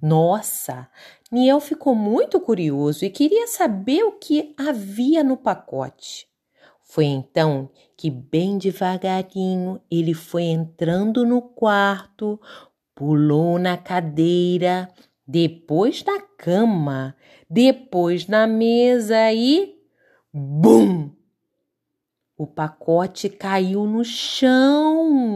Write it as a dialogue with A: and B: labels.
A: Nossa! Niel ficou muito curioso e queria saber o que havia no pacote. Foi então que, bem devagarinho, ele foi entrando no quarto, pulou na cadeira, depois na cama, depois na mesa e. BUM! O pacote caiu no chão.